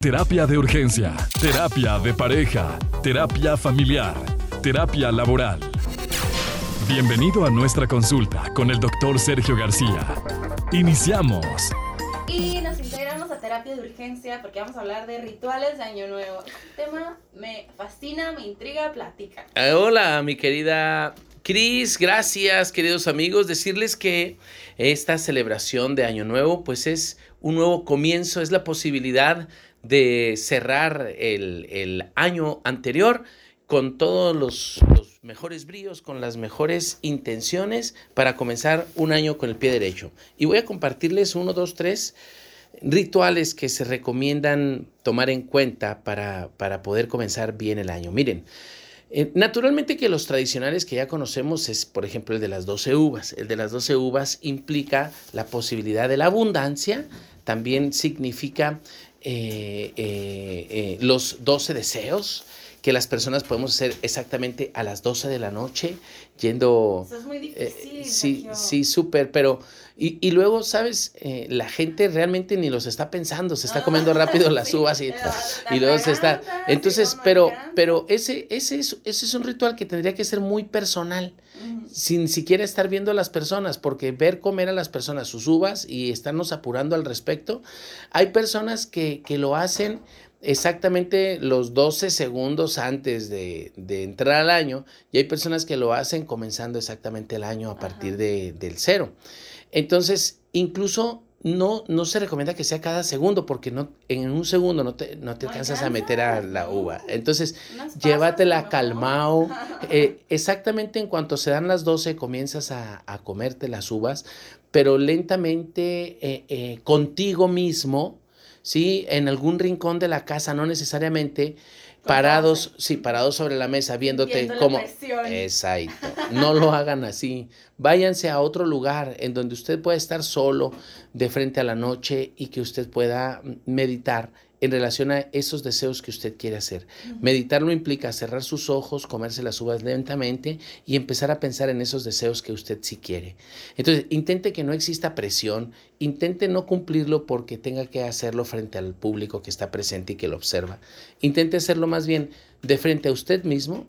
Terapia de urgencia, terapia de pareja, terapia familiar, terapia laboral. Bienvenido a nuestra consulta con el doctor Sergio García. Iniciamos. Y nos integramos a terapia de urgencia porque vamos a hablar de rituales de Año Nuevo. Este tema me fascina, me intriga, platica. Eh, hola, mi querida Cris, gracias, queridos amigos. Decirles que esta celebración de Año Nuevo, pues es un nuevo comienzo, es la posibilidad de cerrar el, año anterior con todos los, mejores bríos, con las mejores intenciones para comenzar un año con el pie derecho. Y voy a compartirles uno, dos, tres rituales que se recomiendan tomar en cuenta para, para poder comenzar bien el año. Miren, eh, naturalmente que los tradicionales que ya conocemos es, por ejemplo, el de las 12 uvas. El de las 12 uvas implica la posibilidad de la abundancia, también significa eh, eh, eh, los 12 deseos que las personas podemos hacer exactamente a las 12 de la noche, yendo... Eso es muy difícil. sí, sí, súper, pero... Y, y, luego, ¿sabes? la gente realmente ni los está pensando, se está comiendo rápido las uvas y, y luego se está... Entonces, pero, pero ese, ese, es, ese es un ritual que tendría que ser muy personal sin siquiera estar viendo a las personas, porque ver comer a las personas sus uvas y estarnos apurando al respecto, hay personas que, que lo hacen exactamente los 12 segundos antes de, de, entrar al año y hay personas que lo hacen comenzando exactamente el año a partir de, del cero. Entonces, incluso no, no se recomienda que sea cada segundo, porque no, en un segundo no te, no te alcanzas a meter a la uva. Entonces, llévatela calmado. Eh, exactamente en cuanto se dan las 12, comienzas a, comerte las uvas, pero lentamente eh, eh, contigo mismo, ¿sí? En algún rincón de la casa, no necesariamente parados, sí, parados sobre la mesa, viéndote cómo. Exacto. No lo hagan así. Váyanse a otro lugar en donde usted pueda estar solo de frente a la noche y que usted pueda meditar en relación a esos deseos que usted quiere hacer. Meditar no implica cerrar sus ojos, comerse las uvas lentamente y empezar a pensar en esos deseos que usted sí quiere. Entonces, intente que no exista presión, intente no cumplirlo porque tenga que hacerlo frente al público que está presente y que lo observa. Intente hacerlo más bien de frente a usted mismo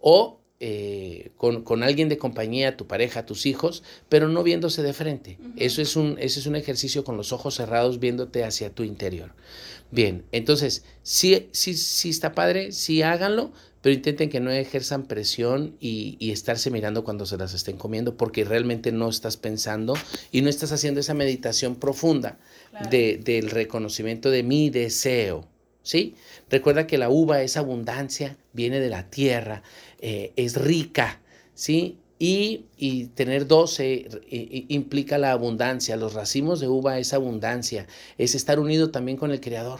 o eh, con, alguien de compañía, tu pareja, tus hijos, pero no viéndose de frente. Eso es un, ese es un ejercicio con los ojos cerrados viéndote hacia tu interior. Bien, entonces, sí, sí, sí está padre, sí háganlo, pero intenten que no ejerzan presión y, estarse mirando cuando se las estén comiendo, porque realmente no estás pensando y no estás haciendo esa meditación profunda de, del reconocimiento de mi deseo. ¿Sí? Recuerda que la uva es abundancia, viene de la tierra, eh, es rica, ¿sí? Y, tener 12 implica la abundancia, los racimos de uva es abundancia, es estar unido también con el Creador,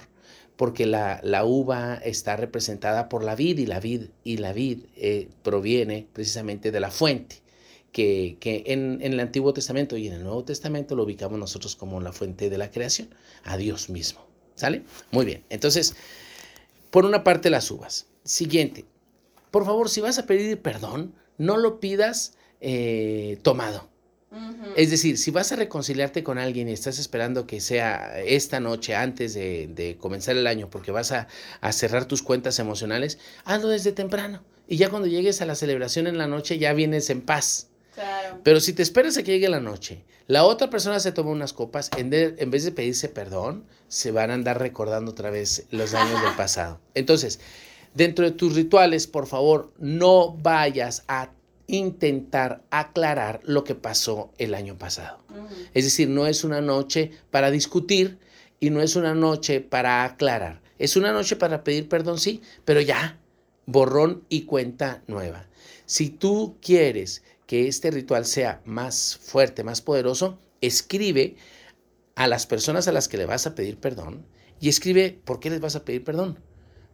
porque la, uva está representada por la vid y la vid, y la vid eh, proviene precisamente de la fuente. Que, en, en, el Antiguo Testamento y en el Nuevo Testamento lo ubicamos nosotros como la fuente de la creación, a Dios mismo. ¿Sale? Muy bien. Entonces, por una parte las uvas. Siguiente, por favor, si vas a pedir perdón, no lo pidas eh, tomado. Es decir, si vas a reconciliarte con alguien y estás esperando que sea esta noche antes de, comenzar el año porque vas a, cerrar tus cuentas emocionales, hazlo desde temprano. Y ya cuando llegues a la celebración en la noche ya vienes en paz. Pero si te esperas a que llegue la noche, la otra persona se toma unas copas, en, en vez de pedirse perdón, se van a andar recordando otra vez los años del pasado. Entonces, Dentro de tus rituales, por favor, no vayas a intentar aclarar lo que pasó el año pasado. Es decir, no es una noche para discutir y no es una noche para aclarar. Es una noche para pedir perdón, sí, pero ya, borrón y cuenta nueva. Si tú quieres que este ritual sea más fuerte, más poderoso, escribe a las personas a las que le vas a pedir perdón y escribe por qué les vas a pedir perdón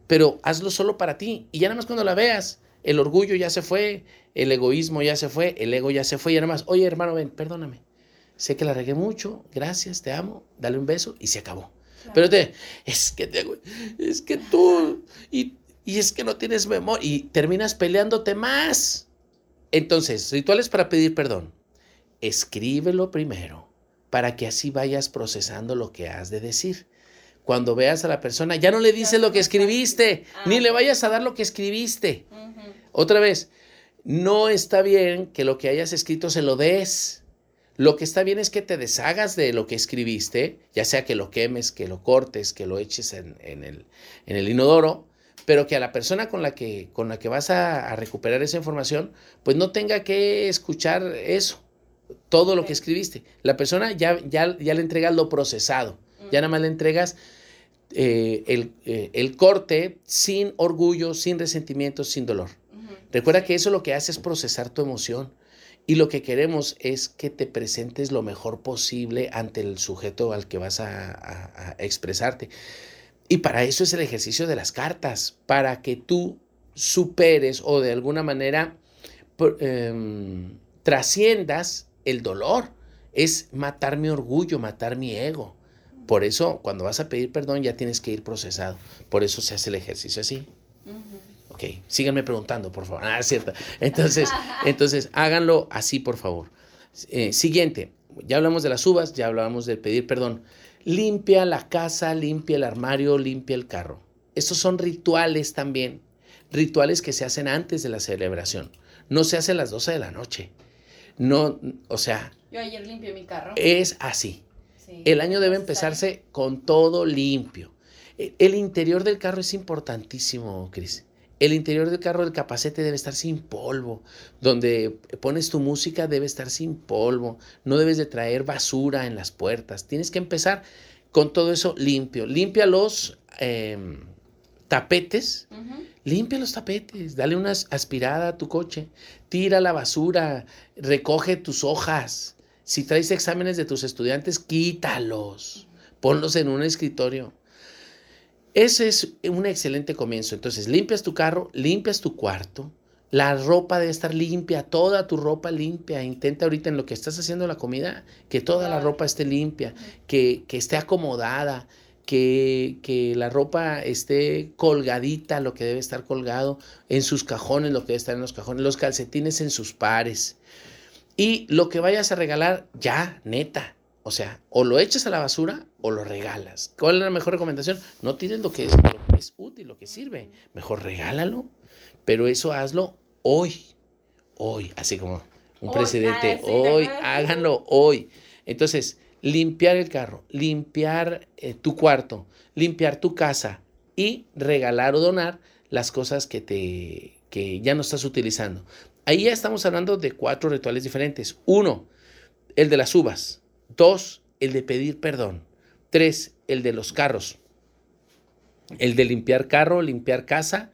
pero hazlo solo para ti. Y ya nada más cuando la veas, el orgullo ya se fue, el egoísmo ya se fue, el ego ya se fue, y nada más, oye hermano, ven, perdóname. Sé que la regué mucho, gracias, te amo, dale un beso y se acabó. Pero te, es que te, es que tú, y, y es que no tienes memoria, y terminas peleándote más. Entonces, rituales para pedir perdón. Escríbelo primero, para que así vayas procesando lo que has de decir. cuando veas a la persona, ya no le dices lo que escribiste, Ah. ni le vayas a dar lo que escribiste. Otra vez, no está bien que lo que hayas escrito se lo des. Lo que está bien es que te deshagas de lo que escribiste, ya sea que lo quemes, que lo cortes, que lo eches en, en el, en el inodoro, pero que a la persona con la que, con la que vas a, a recuperar esa información, pues no tenga que escuchar eso, todo lo que escribiste. La persona ya, ya, ya le entregas lo procesado, ya nada más le entregas eh, el, eh, el corte sin orgullo, sin resentimiento, sin dolor. Recuerda que eso lo que hace es procesar tu emoción. Y lo que queremos es que te presentes lo mejor posible ante el sujeto al que vas a, a- a expresarte. Y para eso es el ejercicio de las cartas, para que tú superes o de alguna manera em, trasciendas el dolor. Es matar mi orgullo, matar mi ego. Por eso, cuando vas a pedir perdón, ya tienes que ir procesado. Por eso se hace el ejercicio así. Ok, síganme preguntando, por favor. Ah, cierto. Entonces, entonces háganlo así, por favor. Eh, siguiente, ya hablamos de las uvas, ya hablamos de pedir perdón. Limpia la casa, limpia el armario, limpia el carro. Estos son rituales también, rituales que se hacen antes de la celebración. No se hace a las 12 de la noche. No, o sea, Yo ayer limpié mi carro. es así. Sí. El año debe empezarse con todo limpio. E- El interior del carro es importantísimo, Cris. El interior del carro, el capacete debe estar sin polvo. Donde pones tu música debe estar sin polvo. No debes de traer basura en las puertas. Tienes que empezar con todo eso limpio. Limpia los em, tapetes. Limpia los tapetes, dale una as- aspirada a tu coche, tira la basura, recoge tus hojas. Si traes exámenes de tus estudiantes, quítalos, ponlos en un escritorio. Ese es un excelente comienzo. Entonces, limpias tu carro, limpias tu cuarto, la ropa debe estar limpia, toda tu ropa limpia. Intenta ahorita en lo que estás haciendo la comida, que toda la ropa esté limpia, que, que esté acomodada, que, que la ropa esté colgadita, lo que debe estar colgado, en sus cajones, lo que debe estar en los cajones, los calcetines en sus pares. Y lo que vayas a regalar, ya, neta. O sea, o lo echas a la basura o lo regalas. ¿Cuál es la mejor recomendación? No tires lo que es, lo que es útil, lo que sirve. Mejor regálalo, pero eso hazlo hoy. Hoy, así como un Hoy, presidente. ah, sí, ¿te hoy, háganlo hoy. Entonces, limpiar el carro, limpiar eh, tu cuarto, limpiar tu casa y regalar o donar las cosas que, te, que ya no estás utilizando. Ahí ya estamos hablando de cuatro rituales diferentes. Uno, el de las uvas. Dos, el de pedir perdón. Tres, el de los carros. El de limpiar carro, limpiar casa.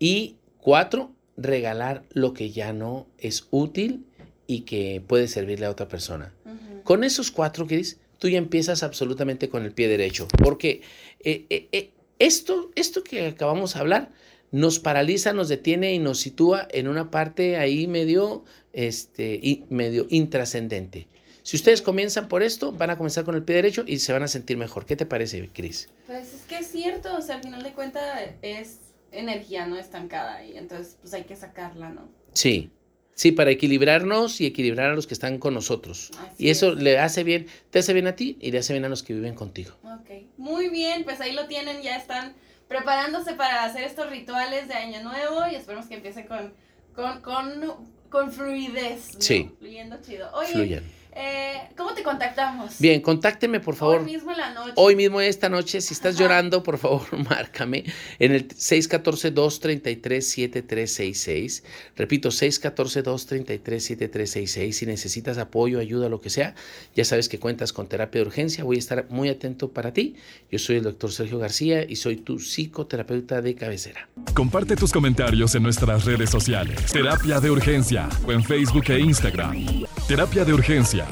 Y cuatro, regalar lo que ya no es útil y que puede servirle a otra persona. Con esos cuatro, Cris, tú ya empiezas absolutamente con el pie derecho. Porque eh, eh, eh, esto, esto que acabamos de hablar nos paraliza, nos detiene y nos sitúa en una parte ahí medio, este, y medio intrascendente. Si ustedes comienzan por esto, van a comenzar con el pie derecho y se van a sentir mejor. ¿Qué te parece, Cris? Pues es que es cierto, o sea, al final de cuentas es energía no estancada y entonces pues hay que sacarla, ¿no? Sí. Sí, para equilibrarnos y equilibrar a los que están con nosotros. Así y eso es. le hace bien, te hace bien a ti y le hace bien a los que viven contigo. Ok, muy bien, pues ahí lo tienen, ya están preparándose para hacer estos rituales de Año Nuevo y esperemos que empiecen con, con, con, con fluidez. ¿no? Sí. Fluyendo chido. Oye, Fluyan. Eh, ¿cómo te contactamos? Bien, contácteme por favor. Hoy mismo en la noche. Hoy mismo esta noche, si estás Ajá. llorando, por favor, márcame en el 614-233-7366. Repito, 614-233-7366. Si necesitas apoyo, ayuda, lo que sea, ya sabes que cuentas con terapia de urgencia. Voy a estar muy atento para ti. Yo soy el doctor Sergio García y soy tu psicoterapeuta de cabecera. Comparte tus comentarios en nuestras redes sociales. Terapia de Urgencia o en Facebook e Instagram. Terapia de Urgencia